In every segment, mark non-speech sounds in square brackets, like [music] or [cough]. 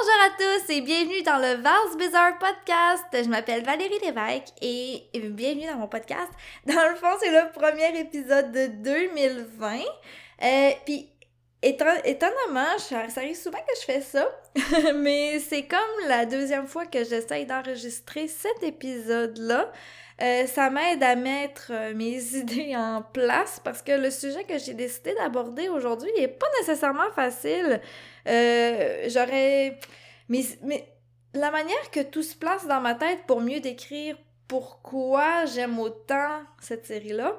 Bonjour à tous et bienvenue dans le Vals Bizarre Podcast. Je m'appelle Valérie Lévesque et bienvenue dans mon podcast. Dans le fond, c'est le premier épisode de 2020. Euh, Puis, étonnamment, ça arrive souvent que je fais ça, [laughs] mais c'est comme la deuxième fois que j'essaye d'enregistrer cet épisode-là. Euh, ça m'aide à mettre euh, mes [laughs] idées en place parce que le sujet que j'ai décidé d'aborder aujourd'hui n'est pas nécessairement facile. Euh, j'aurais... Mais, mais la manière que tout se place dans ma tête pour mieux décrire pourquoi j'aime autant cette série-là,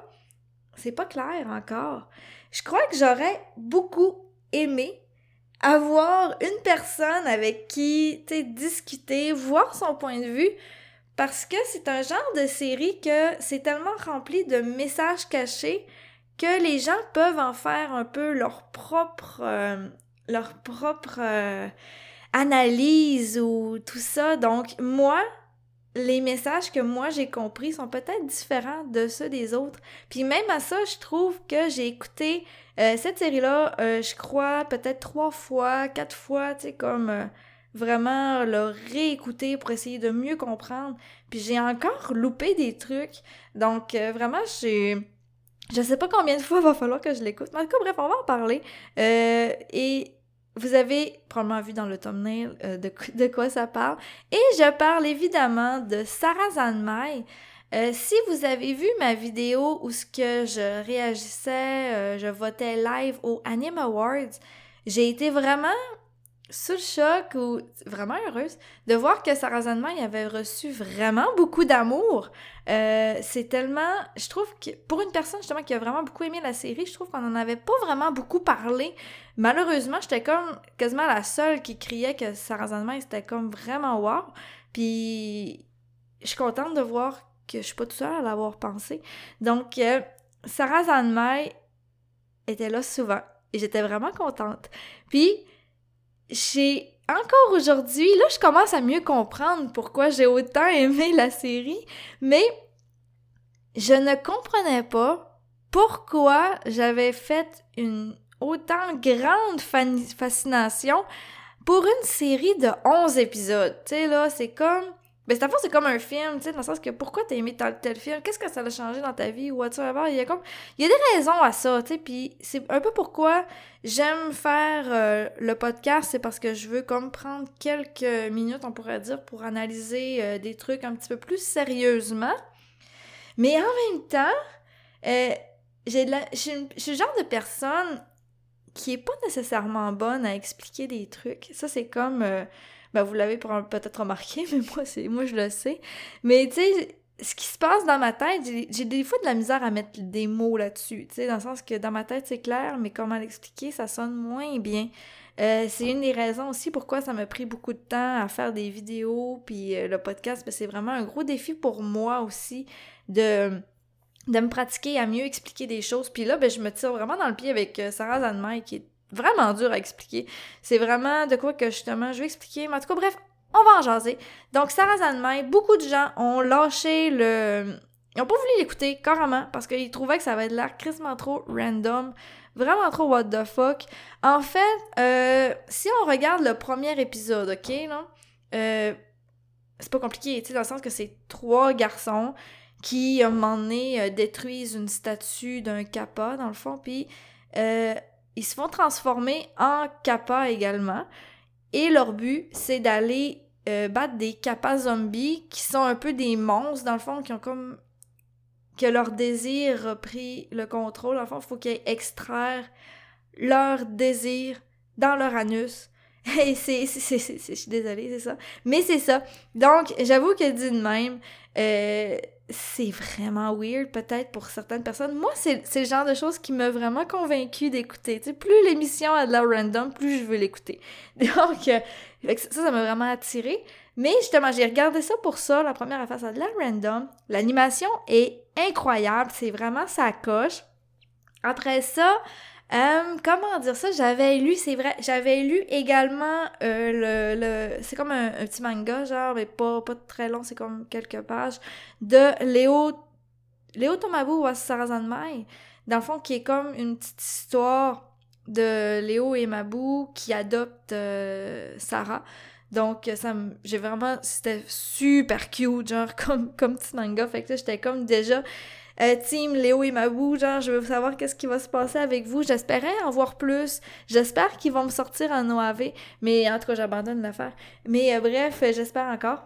c'est pas clair encore. Je crois que j'aurais beaucoup aimé avoir une personne avec qui, discuter, voir son point de vue, parce que c'est un genre de série que c'est tellement rempli de messages cachés que les gens peuvent en faire un peu leur propre euh, propre euh, analyse ou tout ça. Donc moi, les messages que moi j'ai compris sont peut-être différents de ceux des autres. Puis même à ça, je trouve que j'ai écouté euh, cette série-là, je crois peut-être trois fois, quatre fois, tu sais comme vraiment le réécouter pour essayer de mieux comprendre. Puis j'ai encore loupé des trucs. Donc euh, vraiment, j'ai... Je sais pas combien de fois il [laughs] va falloir que je l'écoute. Mais en tout cas, bref, on va en parler. Euh, et vous avez probablement vu dans le thumbnail euh, de, quoi ça parle. Et je parle évidemment de Sarah Zanmai. si vous avez vu ma vidéo où ce que je réagissais, je votais live au Anime Awards, j'ai été vraiment sous le choc ou vraiment heureuse de voir que Sarah Zanman avait reçu vraiment beaucoup d'amour. Euh, c'est tellement, je trouve que pour une personne justement qui a vraiment beaucoup aimé la série, je trouve qu'on en avait pas vraiment beaucoup parlé. Malheureusement, j'étais comme quasiment la seule qui criait que Sarah c'était comme vraiment wow. Puis je suis contente de voir que je suis pas toute seule à l'avoir pensé. Donc euh, Sarah était là souvent et j'étais vraiment contente. Puis j'ai encore aujourd'hui, là, je commence à mieux comprendre pourquoi j'ai autant aimé la série, mais je ne comprenais pas pourquoi j'avais fait une autant grande fascination pour une série de 11 épisodes. Tu sais, là, c'est comme mais fois, c'est comme un film, tu sais, dans le sens que pourquoi t'as aimé tel, tel film, qu'est-ce que ça a changé dans ta vie ou whatsoever? Il y a comme, il y a des raisons à ça, tu sais, puis c'est un peu pourquoi j'aime faire euh, le podcast, c'est parce que je veux comme prendre quelques minutes, on pourrait dire, pour analyser euh, des trucs un petit peu plus sérieusement. Mais en même temps, euh, j'ai je suis le genre de personne qui est pas nécessairement bonne à expliquer des trucs. Ça, c'est comme ben, vous l'avez peut-être remarqué, [laughs] mais moi, c'est moi je le sais. Mais tu sais, ce qui se passe dans ma tête, j'ai des fois de la misère à mettre des mots là-dessus, tu sais, dans le sens que dans ma tête, c'est clair, mais comment l'expliquer, ça sonne moins bien. Euh, c'est une des raisons aussi pourquoi ça m'a pris beaucoup de temps à faire des vidéos, puis euh, le podcast, ben, c'est vraiment un gros défi pour moi aussi de de me pratiquer à mieux expliquer des choses. Puis là, ben, je me tire vraiment dans le pied avec euh, Sarah Zanmai, qui est vraiment dur à expliquer. C'est vraiment de quoi que justement je vais expliquer. Mais en tout cas, bref, on va en jaser. Donc, Sarah Zanmai, beaucoup de gens ont lâché le. Ils ont pas voulu l'écouter, carrément, parce qu'ils trouvaient que ça avait l'air crissement trop random, vraiment trop what the fuck. En fait, euh, si on regarde le premier épisode, ok, là, euh, c'est pas compliqué, tu sais, dans le sens que c'est trois garçons qui, à un moment donné, euh, détruisent une statue d'un kappa, dans le fond, puis euh, ils se font transformer en kappa également. Et leur but, c'est d'aller euh, battre des kappa zombies qui sont un peu des monstres, dans le fond, qui ont comme. que leur désir a pris le contrôle. Dans le fond, il faut qu'ils extraire leur désir dans leur anus. [laughs] Et c'est. Je suis désolée, c'est ça. Mais c'est ça. Donc, j'avoue que dit de même. Euh, c'est vraiment weird peut-être pour certaines personnes. Moi, c'est le genre de choses qui m'a vraiment convaincu d'écouter. Plus l'émission a de la random, plus je veux l'écouter. [laughs] Donc, euh, ça, ça m'a vraiment attiré. Mais justement, j'ai regardé ça pour ça. La première affaire, ça de la random. L'animation est incroyable. C'est vraiment sa coche. Après ça, euh, comment dire ça? J'avais lu, c'est vrai, j'avais lu également euh, le, c'est comme un, petit manga, genre, mais pas, pas très long, c'est comme quelques pages, de Léo, Léo Tomabu ou Sarazanmai, dans le fond, qui est comme une petite histoire de Léo et Mabou qui adoptent Sarah. Donc, ça j'ai vraiment, c'était super cute, genre, [laughs] comme, comme petit manga. Fait que j'étais comme déjà, euh, team Léo et Mabou, genre, je veux savoir qu'est-ce qui va se passer avec vous. J'espérais en voir plus. J'espère qu'ils vont me sortir en OAV. Mais en tout cas, j'abandonne l'affaire. Mais euh, bref, j'espère encore.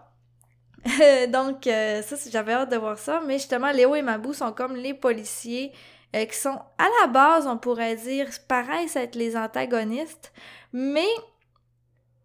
[laughs] Donc, euh, ça, j'avais hâte de voir ça. Mais justement, Léo et Mabou sont comme les policiers qui sont, à la base, on pourrait dire, ça être les antagonistes. Mais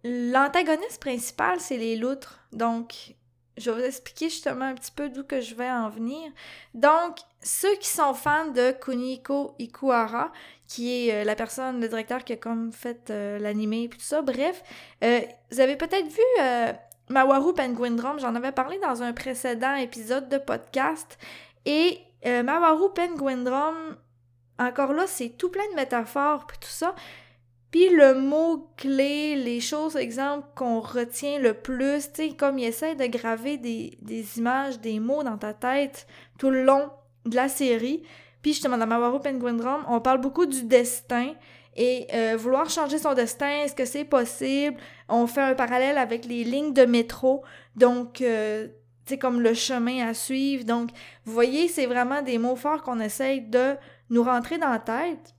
L'antagoniste principal, c'est les loutres. Donc, je vais vous expliquer justement un petit peu d'où que je vais en venir. Donc, ceux qui sont fans de Kuniko Ikuhara, qui est euh, la personne, le directeur qui a comme fait euh, l'animé et tout ça, bref, euh, vous avez peut-être vu Mawaru Penguin Drum, j'en avais parlé dans un précédent épisode de podcast, et Mawaru Penguin Drum, encore là, c'est tout plein de métaphores et tout ça, puis le mot-clé, les choses, exemple, qu'on retient le plus, tu sais, comme il essaie de graver des, images, des mots dans ta tête tout le long de la série. Puis justement, dans Mawaru Penguin Drum, on parle beaucoup du destin et euh, vouloir changer son destin, est-ce que c'est possible? On fait un parallèle avec les lignes de métro, donc, euh, tu sais, comme le chemin à suivre. Donc, vous voyez, c'est vraiment des mots forts qu'on essaye de nous rentrer dans la tête.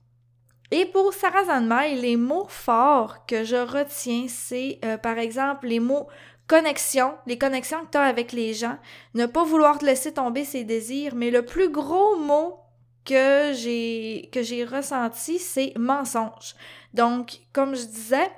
Et pour Sarah Zanmai, les mots forts que je retiens, c'est euh, par exemple les mots connexion, les connexions que tu as avec les gens, ne pas vouloir te laisser tomber ses désirs, mais le plus gros mot que j'ai que j'ai ressenti, c'est mensonge. Donc, comme je disais,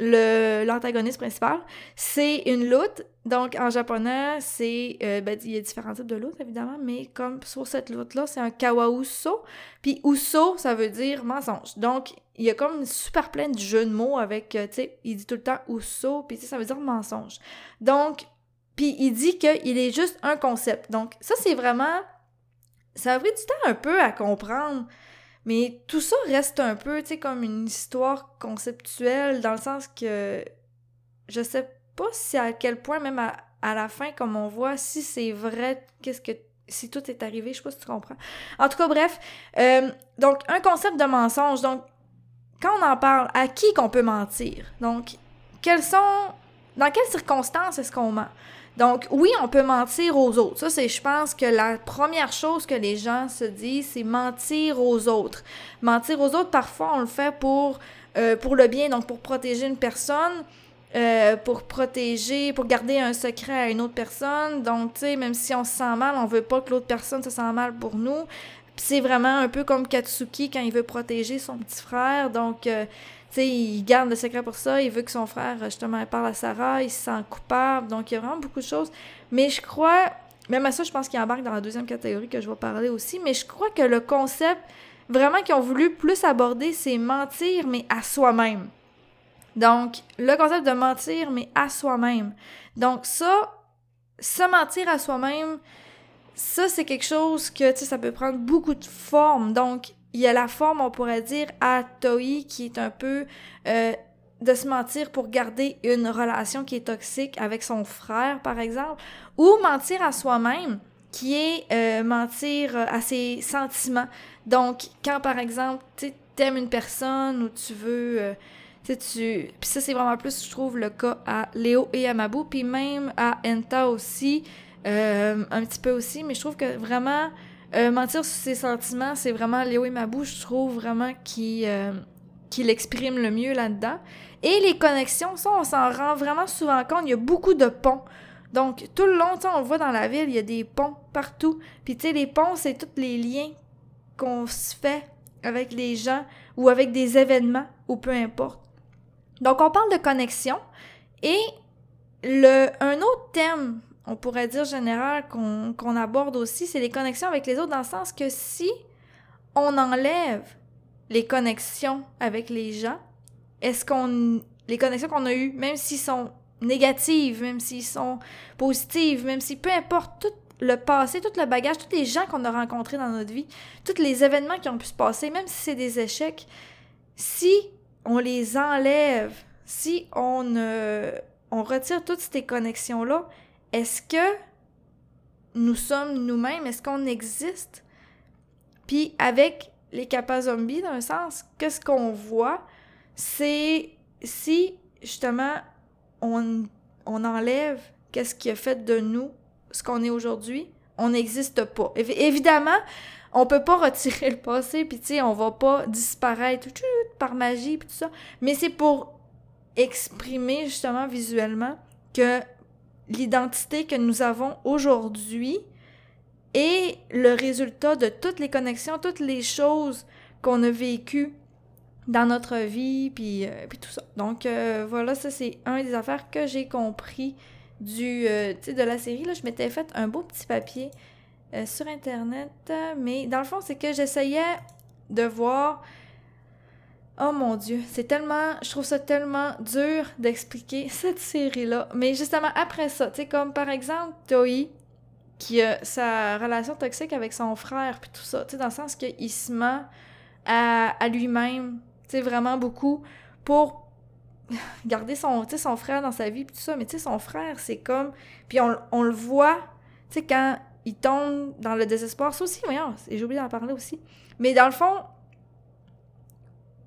l'antagoniste principal, c'est une lutte donc, en japonais, c'est. Euh, ben, il y a différents types de loutres, évidemment, mais comme sur cette loutre-là, c'est un kawauso. Puis uso, ça veut dire mensonge. Donc, il y a comme super plein de jeux de mots avec, euh, tu sais, il dit tout le temps uso, puis ça veut dire mensonge. Donc, puis il dit qu'il est juste un concept. Donc, ça, c'est vraiment. Ça a pris du temps un peu à comprendre. Mais tout ça reste un peu, tu sais, comme une histoire conceptuelle, dans le sens que. Je sais pas si à quel point, même à, la fin, comme on voit, si c'est vrai, qu'est-ce que si tout est arrivé, je sais pas si tu comprends. En tout cas, bref, euh, donc un concept de mensonge. Donc, quand on en parle, à qui qu'on peut mentir? Donc, quelles sont, dans quelles circonstances est-ce qu'on ment? Donc, oui, on peut mentir aux autres. Ça, c'est, je pense que la première chose que les gens se disent, c'est mentir aux autres. Mentir aux autres, parfois, on le fait pour, euh, le bien, donc pour protéger une personne. Euh, pour protéger, pour garder un secret à une autre personne. Donc, tu sais, même si on se sent mal, on veut pas que l'autre personne se sent mal pour nous. c'est vraiment un peu comme Katsuki quand il veut protéger son petit frère. Donc, euh, sais, il garde le secret pour ça. Il veut que son frère, justement, parle à Sarah. Il se sent coupable. Donc, il y a vraiment beaucoup de choses. Mais je crois, même à ça, je pense qu'il embarque dans la deuxième catégorie que je vais parler aussi. Mais je crois que le concept, vraiment, qu'ils ont voulu plus aborder, c'est mentir, mais à soi-même. Donc, le concept de mentir, mais à soi-même. Donc, ça, se mentir à soi-même, ça, c'est quelque chose que, tu sais, ça peut prendre beaucoup de formes. Donc, il y a la forme, on pourrait dire, à Toi, qui est un peu euh, de se mentir pour garder une relation qui est toxique avec son frère, par exemple, ou mentir à soi-même, qui est euh, mentir à ses sentiments. Donc, quand, par exemple, tu aimes une personne ou tu veux... Euh, tu Puis ça, c'est vraiment plus, je trouve, le cas à Léo et à Mabou, puis même à Enta aussi, euh, un petit peu aussi, mais je trouve que vraiment, euh, mentir sur ses sentiments, c'est vraiment Léo et Mabou, je trouve vraiment qui, euh, qui l'exprime le mieux là-dedans. Et les connexions, ça, on s'en rend vraiment souvent compte, il y a beaucoup de ponts. Donc, tout le long, on le voit dans la ville, il y a des ponts partout. Puis, tu sais, les ponts, c'est tous les liens qu'on se fait avec les gens ou avec des événements ou peu importe. Donc, on parle de connexion. Et le, un autre thème, on pourrait dire général, qu'on aborde aussi, c'est les connexions avec les autres, dans le sens que si on enlève les connexions avec les gens, est-ce qu'on. Les connexions qu'on a eues, même s'ils sont négatives, même s'ils sont positives, même si peu importe tout le passé, tout le bagage, tous les gens qu'on a rencontrés dans notre vie, tous les événements qui ont pu se passer, même si c'est des échecs, si on les enlève, si on, on retire toutes ces connexions-là, est-ce que nous sommes nous-mêmes? Est-ce qu'on existe? Puis avec les capas zombies, dans un sens, qu'est-ce qu'on voit, c'est si, justement, on, on enlève qu'est-ce qui a fait de nous ce qu'on est aujourd'hui, on n'existe pas. évidemment, on peut pas [laughs] retirer le passé, puis tu sais, on va pas disparaître par magie, puis tout ça. Mais c'est pour exprimer justement visuellement que l'identité que nous avons aujourd'hui est le résultat de toutes les connexions, toutes les choses qu'on a vécues dans notre vie, puis, euh, tout ça. Donc euh, voilà, ça c'est un des affaires que j'ai compris du, euh, de la série. Là, je m'étais fait un beau petit papier euh, sur Internet. Mais dans le fond, c'est que j'essayais de voir. Oh mon Dieu, c'est tellement. Je trouve ça tellement dur d'expliquer [laughs] cette série-là. Mais justement, après ça, tu sais, comme par exemple, Toi, qui a sa relation toxique avec son frère, puis tout ça, tu sais, dans le sens qu'il se ment à, lui-même, tu sais, vraiment beaucoup, pour [laughs] garder son, son frère dans sa vie, puis tout ça. Mais tu sais, son frère, c'est comme. Puis on, on le voit, tu sais, quand il tombe dans le désespoir. Ça aussi, voyons, j'ai oublié d'en parler aussi. Mais dans le fond,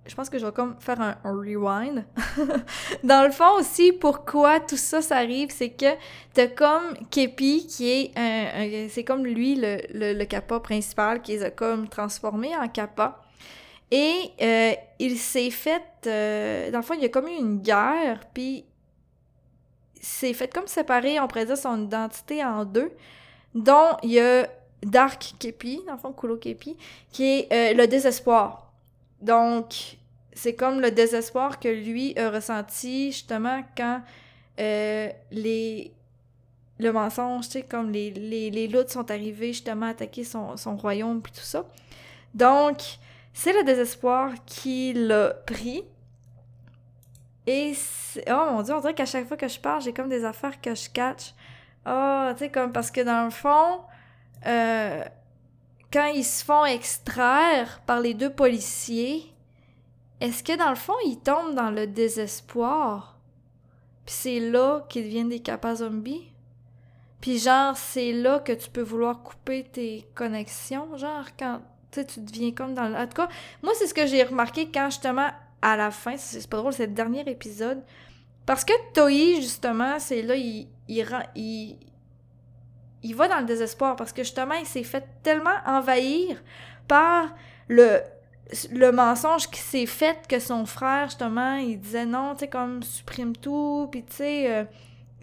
je pense que je vais comme faire un, rewind. [laughs] dans le fond aussi, pourquoi tout ça, ça arrive, c'est que t'as comme Kepi qui est un, c'est comme lui le, le, kappa principal qui les a comme transformé en kappa. Et euh, il s'est fait, euh, dans le fond, il y a comme eu une guerre, puis s'est fait comme séparer, on pourrait dire, son identité en deux dont il y a Dark Kepi, dans le fond, Kulo Kepi, qui est euh, le désespoir. Donc, c'est comme le désespoir que lui a ressenti justement quand euh, les le mensonge, tu sais, comme les, les, les sont arrivés justement attaquer son, royaume puis tout ça. Donc, c'est le désespoir qui l'a pris. Et oh mon dieu, on dirait qu'à chaque fois que je parle, j'ai comme des affaires que je catch. Ah, tu sais, comme parce que dans le fond, euh, quand ils se font extraire par les deux policiers, est-ce que dans le fond, ils tombent dans le désespoir? Puis c'est là qu'ils deviennent des capas zombies? Puis genre, c'est là que tu peux vouloir couper tes connexions, genre quand tu deviens comme dans le... En cas, moi, c'est ce que j'ai remarqué quand justement, à la fin, c'est pas drôle, c'est le dernier épisode, parce que Toei, justement, c'est là, il, il, il, va dans le désespoir parce que justement, il s'est fait tellement envahir par le, le mensonge qui s'est fait que son frère, justement, il disait non, tu sais, comme supprime tout, puis tu sais. Euh,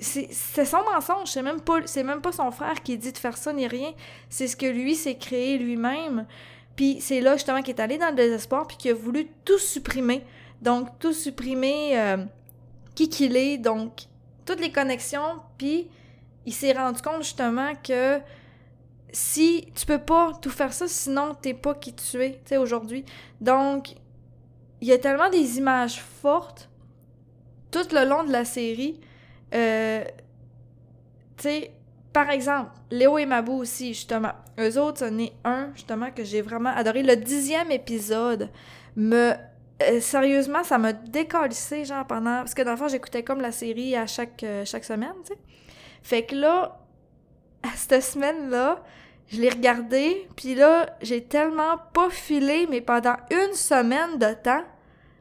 c'est son mensonge, c'est même pas même pas son frère qui dit de faire ça ni rien, c'est ce que lui s'est créé lui-même. Puis c'est là justement qu'il est allé dans le désespoir puis qu'il a voulu tout supprimer. Donc tout supprimer euh, qui qu'il est, donc toutes les connexions, puis il s'est rendu compte justement que si tu peux pas tout faire ça, sinon t'es pas qui tu es, tu sais, aujourd'hui. Donc, il y a tellement des images fortes tout le long de la série. Euh, tu sais, par exemple, Léo et Mabou aussi, justement. Eux autres, c'en est un, justement, que j'ai vraiment adoré. Le dixième épisode me euh, sérieusement, ça m'a décalissé, genre, pendant... Parce que dans le fond, j'écoutais comme la série à chaque, euh, chaque semaine, tu sais. Fait que là, cette semaine-là, je l'ai regardé, puis là, j'ai tellement pas filé, mais pendant une semaine de temps,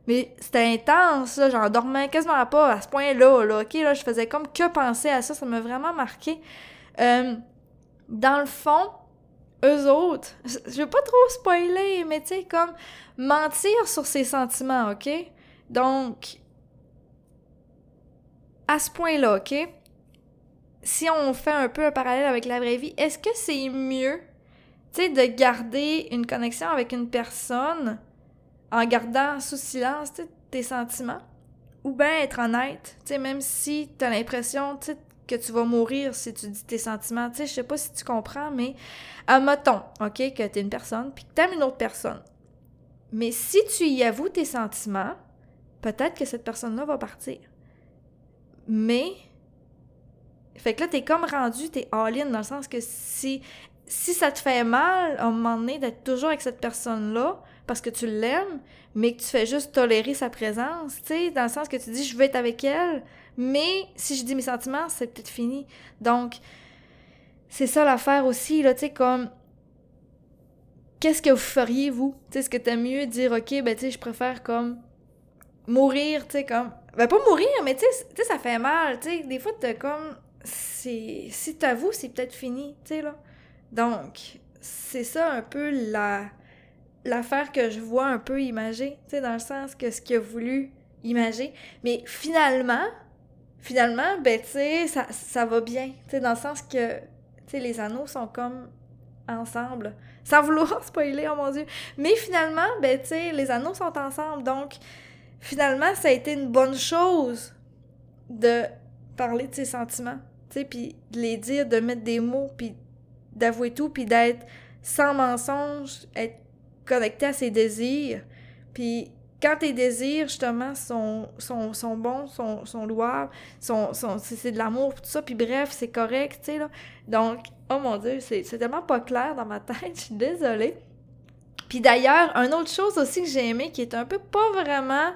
mais c'était intense, là, j'en dormais quasiment pas à ce point-là, là, ok, là, je faisais comme que penser à ça, ça m'a vraiment marqué. Euh, dans le fond, eux autres, je veux pas trop spoiler, mais tu sais, comme mentir sur ses sentiments, OK? Donc, à ce point-là, OK? Si on fait un peu un parallèle avec la vraie vie, est-ce que c'est mieux, tu sais, de garder une connexion avec une personne en gardant sous silence tes sentiments? Ou bien être honnête, tu sais, même si t'as l'impression, tu sais, que tu vas mourir si tu dis tes sentiments. Tu sais, je sais pas si tu comprends, mais admettons, OK, que tu es une personne, puis que tu aimes une autre personne. Mais si tu y avoues tes sentiments, peut-être que cette personne-là va partir. Mais, fait que là, t'es comme rendu, t'es all-in, dans le sens que si, si ça te fait mal, à un moment donné, d'être toujours avec cette personne-là, parce que tu l'aimes, mais que tu fais juste tolérer sa présence, tu sais, dans le sens que tu dis, je veux être avec elle, mais si je dis mes sentiments, c'est peut-être fini. Donc, c'est ça l'affaire aussi, là, tu sais, comme qu'est-ce que vous feriez, vous? Tu est-ce que t'aimes mieux dire, OK, ben, tu sais, je préfère comme mourir, tu sais, comme. Ben, pas mourir, mais tu sais, ça fait mal, tu sais. Des fois, t'as comme. C'est. Si t'avoues, c'est peut-être fini, tu sais, là. Donc, c'est ça un peu la. L'affaire que je vois un peu imagée, tu sais, dans le sens que ce qu'il a voulu imager. Mais finalement, finalement, ben, tu ça, va bien, tu sais, dans le sens que, tu sais, les anneaux sont comme ensemble. Sans vouloir [laughs] spoiler, oh mon dieu. Mais finalement, ben, tu les anneaux sont ensemble. Donc, finalement, ça a été une bonne chose de parler de ses sentiments, tu puis de les dire, de mettre des mots, puis d'avouer tout, puis d'être sans mensonge, être connecté à ses désirs. Puis quand tes désirs, justement, sont, sont, sont bons, sont, sont louables, sont, sont, c'est de l'amour, tout ça, puis bref, c'est correct, tu sais, là. Donc, oh mon Dieu, c'est tellement pas clair dans ma tête, [laughs] je suis désolée. Puis d'ailleurs, une autre chose aussi que j'ai aimé, qui est un peu pas vraiment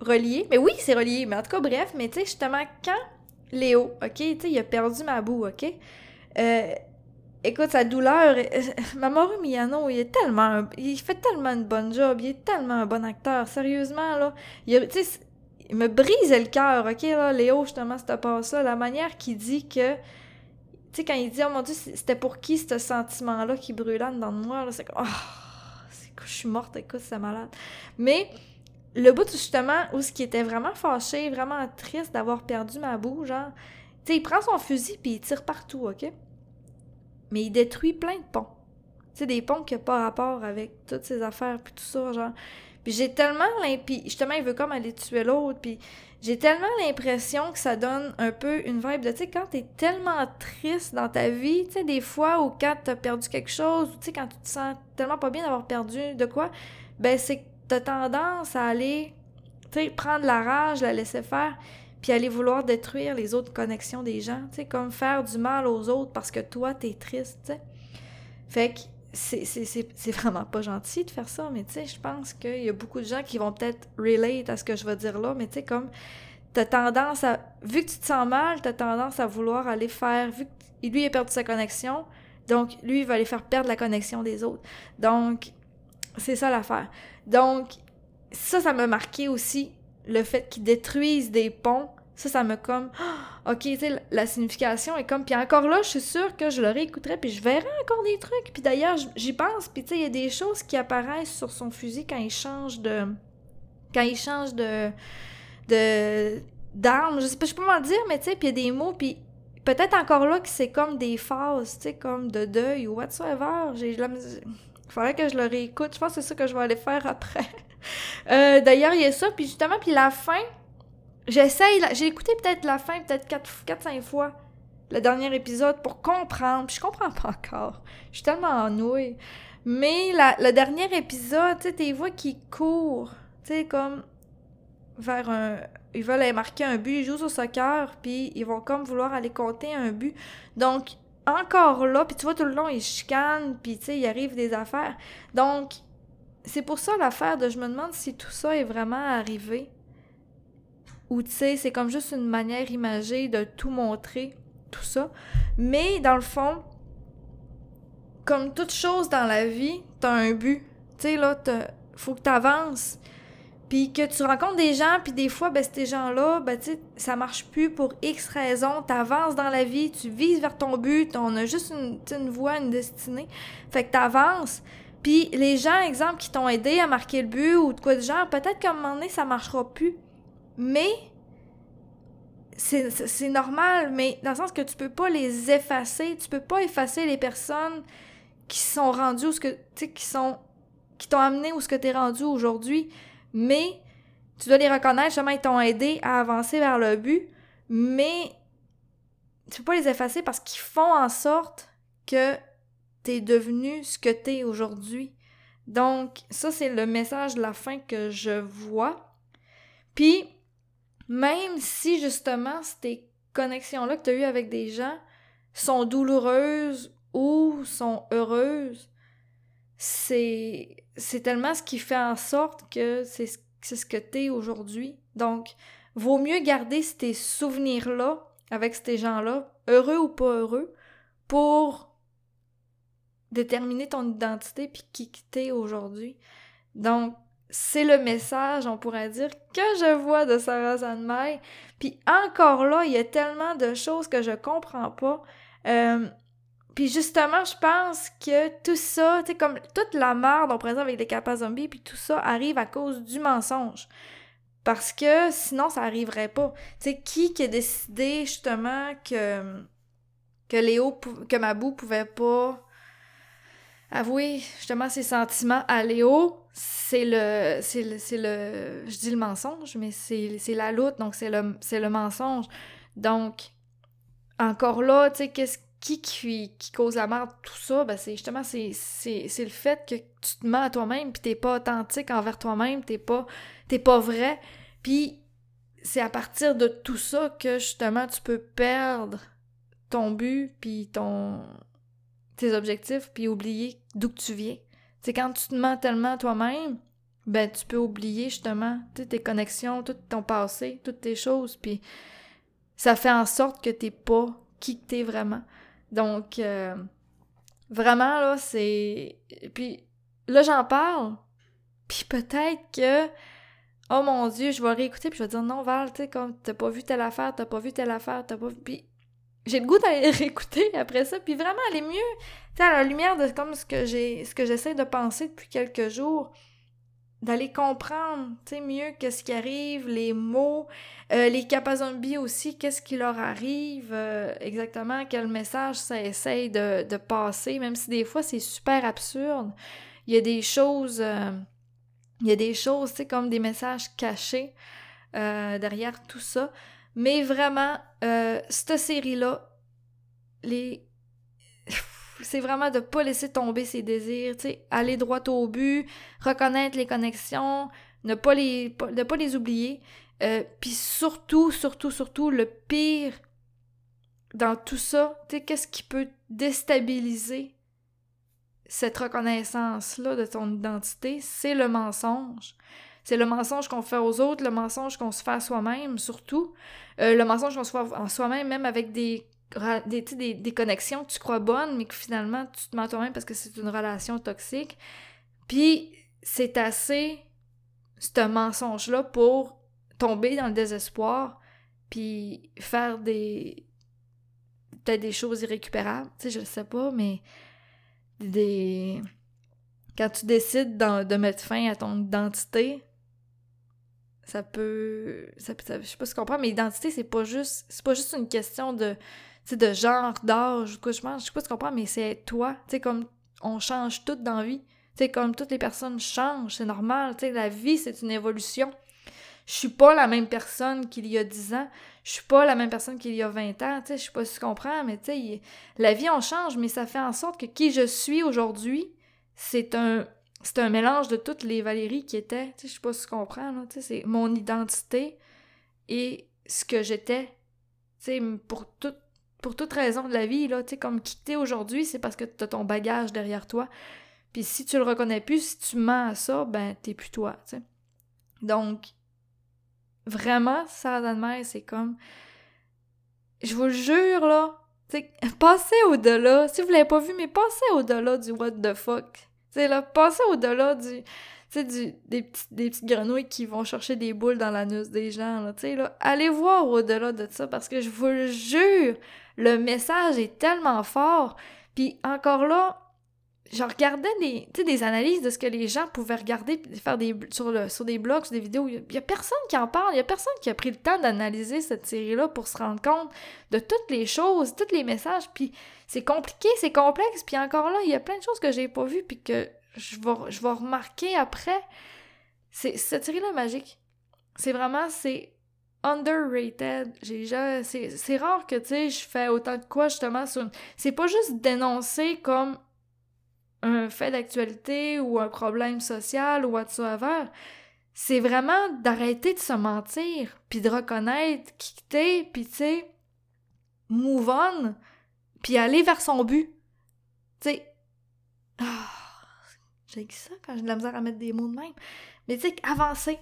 relié, mais oui, c'est relié, mais en tout cas, bref, mais tu sais, justement, quand Léo, ok, tu sais, il a perdu ma boue, ok, euh, écoute, sa douleur, [laughs] Mamoru Miyano, il est tellement, il fait tellement une bonne job, il est tellement un bon acteur, sérieusement, là. Il, il me brise le cœur, ok, là, Léo, justement, cette passe-là, la manière qu'il dit que, tu sais, quand il dit, oh mon dieu, c'était pour qui ce sentiment-là qui brûlait dans moi, là, c'est comme, oh, je suis morte, écoute, c'est malade. Mais, le bout, justement, où ce qui était vraiment fâché, vraiment triste d'avoir perdu ma boue, genre, tu sais, il prend son fusil puis il tire partout, ok? mais il détruit plein de ponts. Tu sais, des ponts qui n'ont pas rapport avec toutes ces affaires, puis tout ça, genre. Puis j'ai tellement l'impression... Justement, il veut comme aller tuer l'autre, puis j'ai tellement l'impression que ça donne un peu une vibe de, tu sais, quand t'es tellement triste dans ta vie, tu sais, des fois, ou quand t'as perdu quelque chose, ou tu sais, quand tu te sens tellement pas bien d'avoir perdu de quoi, ben c'est t'as tendance à aller, prendre la rage, la laisser faire, puis aller vouloir détruire les autres connexions des gens, tu comme faire du mal aux autres parce que toi, t'es triste. Fait que c'est vraiment pas gentil de faire ça, mais je pense qu'il y a beaucoup de gens qui vont peut-être relate à ce que je vais dire là, mais tu comme t'as tendance à, vu que tu te sens mal, t'as tendance à vouloir aller faire, vu que lui, il a perdu sa connexion, donc lui, il va aller faire perdre la connexion des autres. Donc, c'est ça l'affaire. Donc, ça, ça m'a marqué aussi, le fait qu'ils détruisent des ponts ça, ça me comme, [gasps] ok, tu sais, la signification est comme, puis encore là, je suis sûre que je le réécouterai, puis je verrai encore des trucs. Puis d'ailleurs, j'y pense, puis tu sais, il y a des choses qui apparaissent sur son fusil quand il change de, quand il change de, de, d'arme. Je sais pas, je peux pas dire, mais tu sais, puis il y a des mots, puis peut-être encore là que c'est comme des phases, tu sais, comme de deuil ou whatsoever. J'ai la faudrait que je le réécoute. Je pense que c'est ça que je vais aller faire après. [laughs] euh, d'ailleurs, il y a ça, puis justement, puis la fin J'essaye, j'ai écouté peut-être la fin, peut-être 4-5 fois, le dernier épisode, pour comprendre. Puis je comprends pas encore. Je suis tellement ennuyée. Mais le dernier épisode, tu sais, tes voix qui courent, tu sais, comme vers un. Ils veulent aller marquer un but, ils jouent au soccer, puis ils vont comme vouloir aller compter un but. Donc, encore là, puis tu vois, tout le long, ils chicanent, puis tu sais, il arrive des affaires. Donc, c'est pour ça l'affaire de je me demande si tout ça est vraiment arrivé. Ou tu sais, c'est comme juste une manière imagée de tout montrer, tout ça. Mais dans le fond, comme toute chose dans la vie, t'as un but. Tu sais, là, faut que t'avances. Puis que tu rencontres des gens, puis des fois, ben, ces gens-là, ben, tu ça marche plus pour X raisons. T'avances dans la vie, tu vises vers ton but, on a juste une, une voie, une destinée. Fait que t'avances. Puis les gens, exemple, qui t'ont aidé à marquer le but ou de quoi de genre, peut-être qu'à un moment donné, ça marchera plus. Mais c'est normal, mais dans le sens que tu peux pas les effacer, tu peux pas effacer les personnes qui sont rendues ou ce que tu sais qui sont qui t'ont amené où ce que tu es rendu aujourd'hui, mais tu dois les reconnaître, justement ils t'ont aidé à avancer vers le but, mais tu peux pas les effacer parce qu'ils font en sorte que tu es devenu ce que tu es aujourd'hui. Donc ça c'est le message de la fin que je vois. Puis même si justement ces connexions-là que tu as eues avec des gens sont douloureuses ou sont heureuses, c'est, tellement ce qui fait en sorte que c'est, ce que tu es aujourd'hui. Donc, vaut mieux garder ces souvenirs-là avec ces gens-là, heureux ou pas heureux, pour déterminer ton identité puis qui t'es aujourd'hui. Donc, c'est le message, on pourrait dire, que je vois de Sarah Zanmai. Puis encore là, il y a tellement de choses que je comprends pas. Euh, puis justement, je pense que tout ça, tu sais, comme toute la merde, on présente avec les capas zombies, puis tout ça arrive à cause du mensonge. Parce que sinon, ça arriverait pas. Tu qui qui a décidé justement que, que Léo, que Mabou pouvait pas avouer justement ses sentiments à Léo? C'est le, c'est le, c'est le, je dis le mensonge, mais c'est, la lutte, donc c'est le, le mensonge. Donc, encore là, tu sais, qu'est-ce qui, qui, qui cause la merde, tout ça, ben c'est justement c'est, c'est, c'est le fait que tu te mens à toi-même, puis t'es pas authentique envers toi-même, t'es pas, t'es pas vrai. Puis c'est à partir de tout ça que justement tu peux perdre ton but, puis ton tes objectifs, puis oublier d'où que tu viens. C'est quand tu te mens tellement à toi-même, ben tu peux oublier justement toutes tes connexions, tout ton passé, toutes tes choses, puis ça fait en sorte que t'es pas qui t'es vraiment. Donc, euh, vraiment, là, c'est... Puis là, j'en parle, puis peut-être que... Oh mon Dieu, je vais réécouter, puis je vais dire, non, Val, tu sais, comme, t'as pas vu telle affaire, t'as pas vu telle affaire, t'as pas vu... Puis j'ai le goût d'aller [laughs] réécouter après ça, puis vraiment aller mieux, tu sais, à la lumière de comme ce que j'ai, ce que j'essaie de penser depuis quelques jours, d'aller comprendre, tu sais, mieux qu'est-ce qui arrive, les mots, euh, les capazombies aussi, qu'est-ce qui leur arrive, euh, exactement, quel message ça essaye de, de, passer, même si des fois c'est super absurde. Il y a des choses, euh, il y a des choses, tu sais, comme des messages cachés derrière tout ça. Mais vraiment, cette série-là, les c'est vraiment de pas laisser tomber ses désirs, tu sais, aller droit au but, reconnaître les connexions, ne pas les, pas les oublier. Euh, Puis surtout, surtout, surtout, le pire dans tout ça, tu sais, qu'est-ce qui peut déstabiliser cette reconnaissance-là de ton identité, c'est le mensonge. C'est le mensonge qu'on fait aux autres, le mensonge qu'on se fait à soi-même, surtout. Euh, le mensonge qu'on se fait à soi-même, même avec des des, des, des, connexions que tu crois bonnes, mais que finalement tu te mens toi-même parce que c'est une relation toxique. Puis c'est assez ce mensonge-là pour tomber dans le désespoir, puis faire des. peut-être des choses irrécupérables, tu sais, je sais pas, mais des. Quand tu décides de mettre fin à ton identité, ça peut. Ça, je sais pas si tu comprends, mais l'identité, c'est pas juste. C'est pas juste une question de sais, de genre, d'âge, quoi, je pense, je sais pas si tu comprends, mais c'est toi. Tu sais, comme on change tout dans la vie. Tu sais, comme toutes les personnes changent, c'est normal. Tu sais, la vie, c'est une évolution. Je suis pas la même personne qu'il y a 10 ans. Je suis pas la même personne qu'il y a 20 ans. Tu sais, je sais pas si tu comprends, mais tu sais, la vie, on change, mais ça fait en sorte que qui je suis aujourd'hui, c'est un c'est un mélange de toutes les Valérie qui étaient. Tu sais, je sais pas si tu comprends. Tu sais, c'est mon identité et ce que j'étais. Tu sais, pour tout, pour toute raison de la vie, là, tu sais, comme quitter aujourd'hui, c'est parce que tu as ton bagage derrière toi. Puis si tu le reconnais plus, si tu mens à ça, ben t'es plus toi, tu sais. Donc, vraiment, ça d'Anne c'est comme... Je vous jure, là, tu sais, [laughs] passez au-delà. Si vous l'avez pas vu, mais passez au-delà du what the fuck. Tu sais, là, passez au-delà du des, petites grenouilles qui vont chercher des boules dans l'anus des gens, là, tu sais. Allez voir au-delà de ça, parce que je vous le jure, le message est tellement fort. Puis encore là, je regardais des, des analyses de ce que les gens pouvaient regarder faire des, sur, sur des blogs, sur des vidéos. Il y a personne qui en parle, il y a personne qui a pris le temps d'analyser cette série-là pour se rendre compte de toutes les choses, tous les messages. Puis c'est compliqué, c'est complexe. Puis encore là, il y a plein de choses que j'ai pas vues puis que je vais, je remarquer après. C'est, cette série-là magique. C'est vraiment, c'est underrated. J'ai c'est, rare que, tu sais, je fais autant de quoi, justement, sur C'est pas juste dénoncer comme un fait d'actualité ou un problème social ou whatsoever. C'est vraiment d'arrêter de se mentir, puis de reconnaître qui t'es, puis, tu sais, move on, puis aller vers son but. Tu sais... J'ai ça quand j'ai de la misère à mettre des mots de même. Mais tu sais, avancer.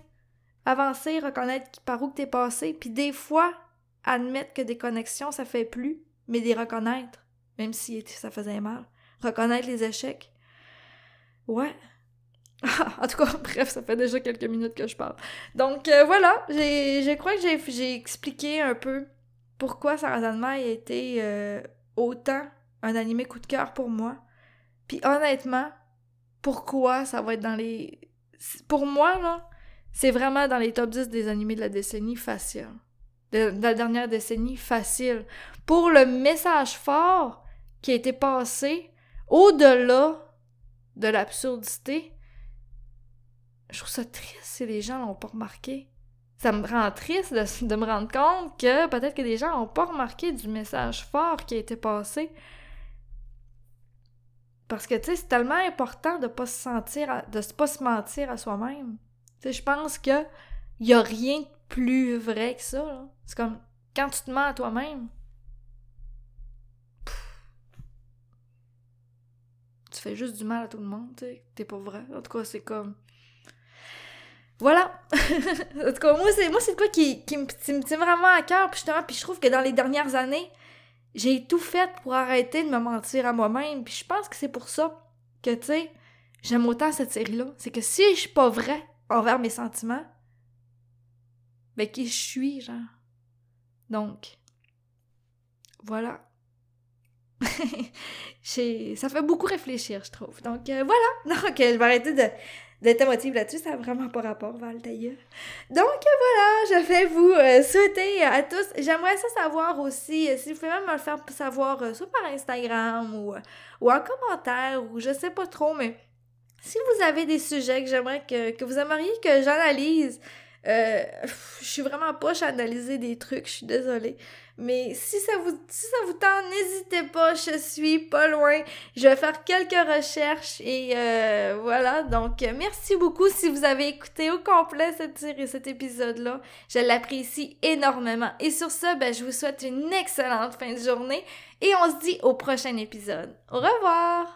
Avancer, reconnaître par où que t'es passé. Puis des fois, admettre que des connexions, ça fait plus, mais les reconnaître, même si ça faisait mal. reconnaître les échecs. Ouais. [laughs] en tout cas, [laughs] bref, ça fait déjà quelques minutes que je parle. Donc euh, voilà, je crois que j'ai expliqué un peu pourquoi Sarazanma a été euh, autant un animé coup de cœur pour moi. Puis honnêtement, pourquoi ça va être dans les... Pour moi, là, c'est vraiment dans les top 10 des animés de la décennie facile. De, la dernière décennie facile. Pour le message fort qui a été passé au-delà de l'absurdité, je trouve ça triste si les gens l'ont pas remarqué. Ça me rend triste de, me rendre compte que peut-être que des gens n'ont pas remarqué du message fort qui a été passé. Parce que, tu sais, c'est tellement important de pas se sentir, de pas se mentir à soi-même. Tu sais, je pense que y a rien de plus vrai que ça, C'est comme, quand tu te mens à toi-même, tu fais juste du mal à tout le monde, tu sais. T'es pas vrai. En tout cas, c'est comme... Voilà! [laughs] en tout cas, moi, c'est, moi, c'est quoi qui, qui me, tient vraiment à cœur, justement, puis je trouve que dans les dernières années, j'ai tout fait pour arrêter de me mentir à moi-même, puis je pense que c'est pour ça que, tu sais, j'aime autant cette série-là. C'est que si je suis pas vrai envers mes sentiments, ben qui je suis, genre. Donc, voilà. [laughs] ça fait beaucoup réfléchir, je trouve. Donc, euh, voilà. [laughs] Donc, je vais arrêter de, d'être émotive là-dessus, ça n'a vraiment pas rapport, Val, d'ailleurs. Donc voilà, je vais vous euh, souhaiter à tous. J'aimerais ça savoir aussi, euh, si vous pouvez même me le faire savoir, euh, soit par Instagram ou, ou en commentaire, ou je sais pas trop, mais si vous avez des sujets que j'aimerais que, que vous aimeriez que j'analyse, je suis vraiment poche à analyser des trucs, je suis désolée. Mais si ça vous, si ça vous tente, n'hésitez pas, je suis pas loin. Je vais faire quelques recherches et euh, voilà. Donc, merci beaucoup si vous avez écouté au complet cette série, cet épisode-là. Je l'apprécie énormément. Et sur ce, ben, je vous souhaite une excellente fin de journée et on se dit au prochain épisode. Au revoir!